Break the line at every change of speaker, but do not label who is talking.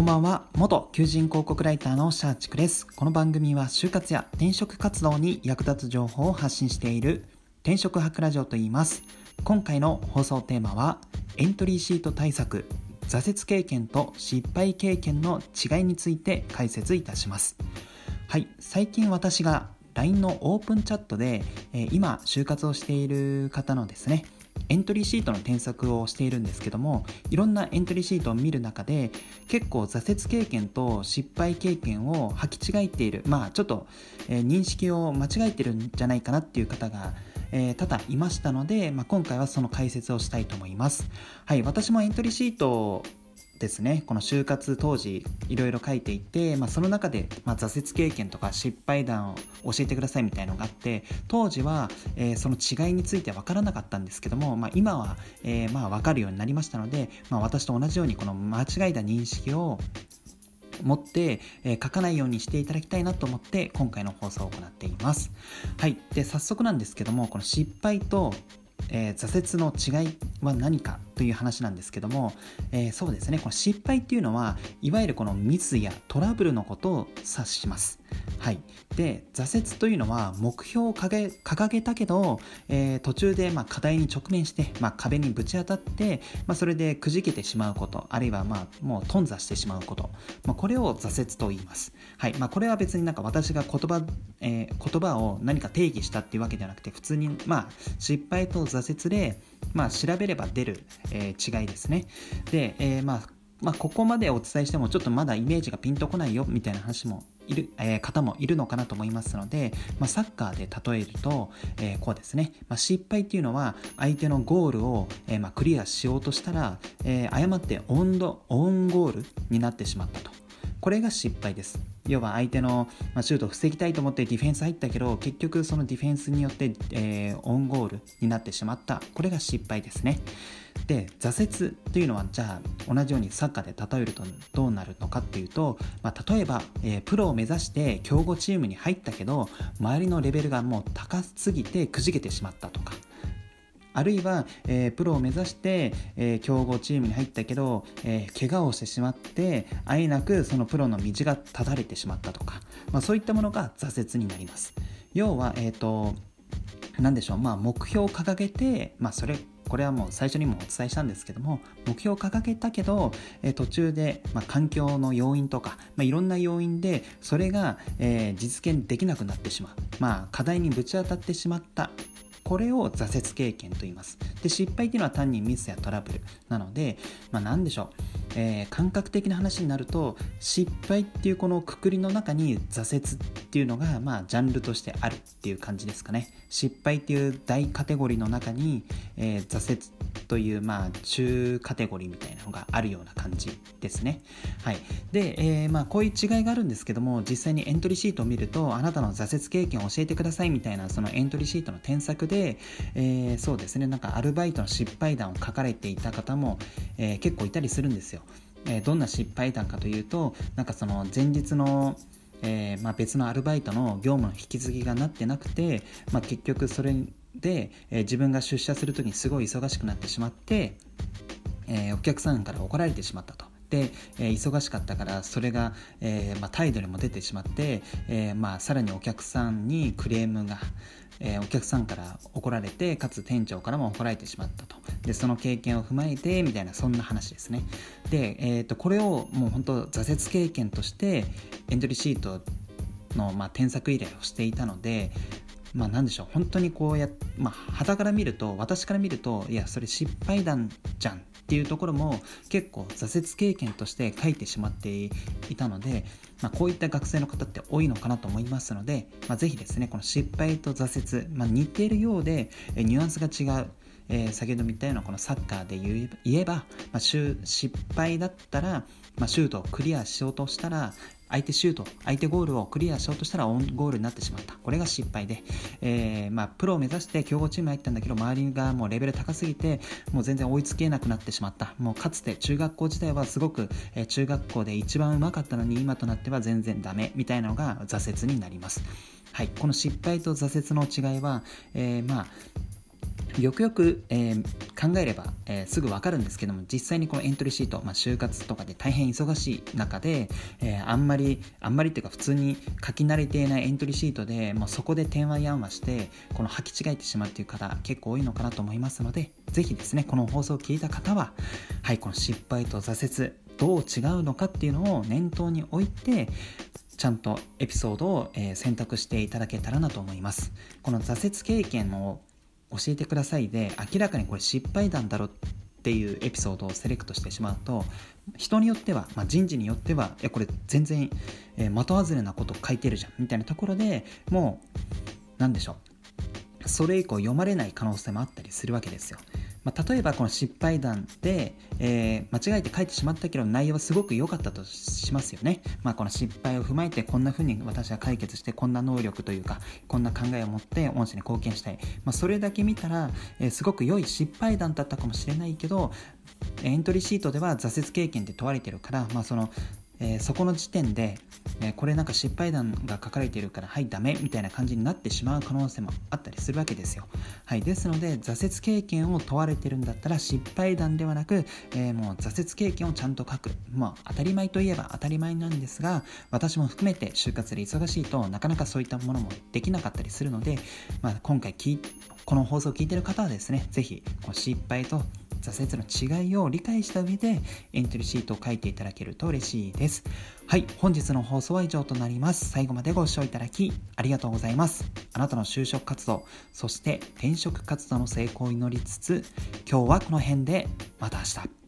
こんばんは。元求人広告ライターのシャーチクです。この番組は就活や転職活動に役立つ情報を発信している転職博ラジオと言います。今回の放送テーマはエントリーシート対策挫折経験と失敗経験の違いについて解説いたします。はい。最近私が LINE のオープンチャットで、え、今就活をしている方のですねエントリーシートの添削をしているんですけどもいろんなエントリーシートを見る中で結構挫折経験と失敗経験を履き違えているまあちょっと、えー、認識を間違えてるんじゃないかなっていう方がえー、多々いましたので、まあ、今回はその解説をしたいと思います。はい、私もエントリーシートですねこの就活当時いろいろ書いていて、まあ、その中で、まあ、挫折経験とか失敗談を教えてくださいみたいのがあって当時は、えー、その違いについては分からなかったんですけども、まあ、今は、えー、まあ分かるようになりましたので、まあ、私と同じようにこの間違えた認識を持って、えー、書かないようにしていただきたいなと思って今回の放送を行っています。はい。で、早速なんですけども、この失敗とえー、挫折の違いは何かという話なんですけども、えー、そうですね。この失敗っていうのはいわゆるこのミスやトラブルのことを指します。はい、で挫折というのは目標を掲げたけど、えー、途中でま課題に直面して、まあ、壁にぶち当たって、まあ、それでくじけてしまうことあるいはまあもう頓挫してしまうこと、まあ、これを挫折と言います、はい。ま、これは別になんか私が言葉,、えー、言葉を何か定義したっていうわけではなくて普通にまあ失敗と挫折で、ま、調べれば出る、えー、違いですねで、えー、まあまあ、ここまでお伝えしてもちょっとまだイメージがピンとこないよみたいな話もいる、えー、方もいるのかなと思いますので、まあ、サッカーで例えると、えー、こうですね、まあ、失敗っていうのは相手のゴールを、えー、まあクリアしようとしたら、え、誤ってオンドオンゴールになってしまったと。これが失敗です。要は相手のまシュートを防ぎたいと思ってディフェンス入ったけど結局そのディフェンスによって、え、オンゴールになってしまったこれが失敗ですね。で挫折というのはじゃあ同じようにサッカーで例えるとどうなるのかっていうと、まあ、例えば、えー、プロを目指して強豪チームに入ったけど周りのレベルがもう高すぎてくじけてしまったとかあるいは、えー、プロを目指して、えー、強豪チームに入ったけど、えー、怪我をしてしまってあえなくそのプロの道が断たれてしまったとか、まあ、そういったものが挫折になります。要は、えーと、何でしょう、まあ、目標を掲げて、まあ、それこれはもう最初にもお伝えしたんですけども目標を掲げたけど、え、途中で、ま、環境の要因とか、まあ、いろんな要因でそれが、え、実現できなくなってしまう、まあ、課題にぶち当たってしまった。これを挫折経験と言います。で失敗っていうのは単にミスやトラブルなので、まあ、何でしょう、えー、感覚的な話になると失敗っていうこのくくりの中に挫折っていうのがまあジャンルとしてあるっていう感じですかね。失敗っていう大カテゴリーの中に、えー、挫折というまあ中カテゴリーみたいなのがあるような感じですね。はい。で、えー、まあこういう違いがあるんですけども実際にエントリーシートを見るとあなたの挫折経験を教えてくださいみたいなそのエントリーシートの添削で、えー、そうですね。なんかアルバイトの失敗談を書かれていた方も、えー、結構いたりするんですよ、えー、どんな失敗談かというとなんかその前日のえーまあ、別のアルバイトの業務の引き継ぎがなってなくて、まあ、結局それで、えー、自分が出社する時にすごい忙しくなってしまって、えー、お客さんから怒られてしまったと。で、えー、忙しかったからそれが、えーまあ、態度にも出てしまって、えーまあ、さらにお客さんにクレームが、えー、お客さんから怒られてかつ店長からも怒られてしまったと。でその経験を踏まえてみたいなそんな話ですね。で、えーと、これをもう本当挫折経験としてエントリーシートの、まあ、添削依頼をしていたのでまあ何でしょう。本当にこうやまあ旗から見ると私から見るといやそれ失敗談じゃんていうところも結構挫折経験として書いてしまっていたのでまあ、こういった学生の方って多いのかなと思いますので、まあ、ぜひですねこの失敗と挫折、まあ、似ているようで、ニュアンスが違うえー、先ほど言ったようなこのサッカーで言えば、まあ、失敗だったら、まあ、シュートをクリアしようとしたら相手シュート、相手ゴールをクリアしようとしたらオンゴールになってしまった。これが失敗で、えー、まあ、プロを目指して強豪チーム入ったんだけど、周りがもうレベル高すぎて、もう全然追いつけなくなってしまった。もうかつて中学校時代はすごく、えー、中学校で一番うまかったのに、今となっては全然ダメみたいなのが挫折になります。はい、この失敗と挫折の違いは、えー、まあ、よくよく、えー、考えれば、えー、すぐ分かるんですけども実際にこのエントリーシート、まあ、就活とかで大変忙しい中で、えー、あんまりあんまりっていうか普通に書き慣れていないエントリーシートでもうそこで点話やんわしてこの履き違えてしまうっていう方結構多いのかなと思いますのでぜひですねこの放送を聞いた方ははいこの失敗と挫折どう違うのかっていうのを念頭に置いてちゃんとエピソードを、選択していただけたらなと思います。この挫折経験を教えてくださいで明らかにこれ失敗談だろっていうエピソードをセレクトしてしまうと人によっては、まあ、人事によってはいやこれ全然、えー、的外れなこと書いてるじゃんみたいなところでもう何でしょうそれ以降読まれない可能性もあったりするわけですよ。まあ、例えばこの失敗談で、えー、間違えて書いてしまったけど内容はすごく良かったとしますよね、まあ、この失敗を踏まえてこんな風に私は解決してこんな能力というかこんな考えを持って御社に貢献したい、まあ、それだけ見たら、えー、すごく良い失敗談だったかもしれないけどエントリーシートでは挫折経験で問われてるから、まあ、そのえー、そこの時点で、えー、これなんか失敗談が書かれているからはいダメみたいな感じになってしまう可能性もあったりするわけですよ、はい、ですので挫折経験を問われてるんだったら失敗談ではなく、えー、もう挫折経験をちゃんと書く。まあ当たり前といえば当たり前なんですが私も含めて就活で忙しいとなかなかそういったものもできなかったりするので、まあ、今回この放送を聞いてる方はですね是非失敗と挫折の違いを理解した上でエントリーシートを書いていただけると嬉しいです。はい、本日の放送は以上となります。最後までご視聴いただきありがとうございます。あなたの就職活動、そして転職活動の成功を祈りつつ、今日はこの辺でまた明日。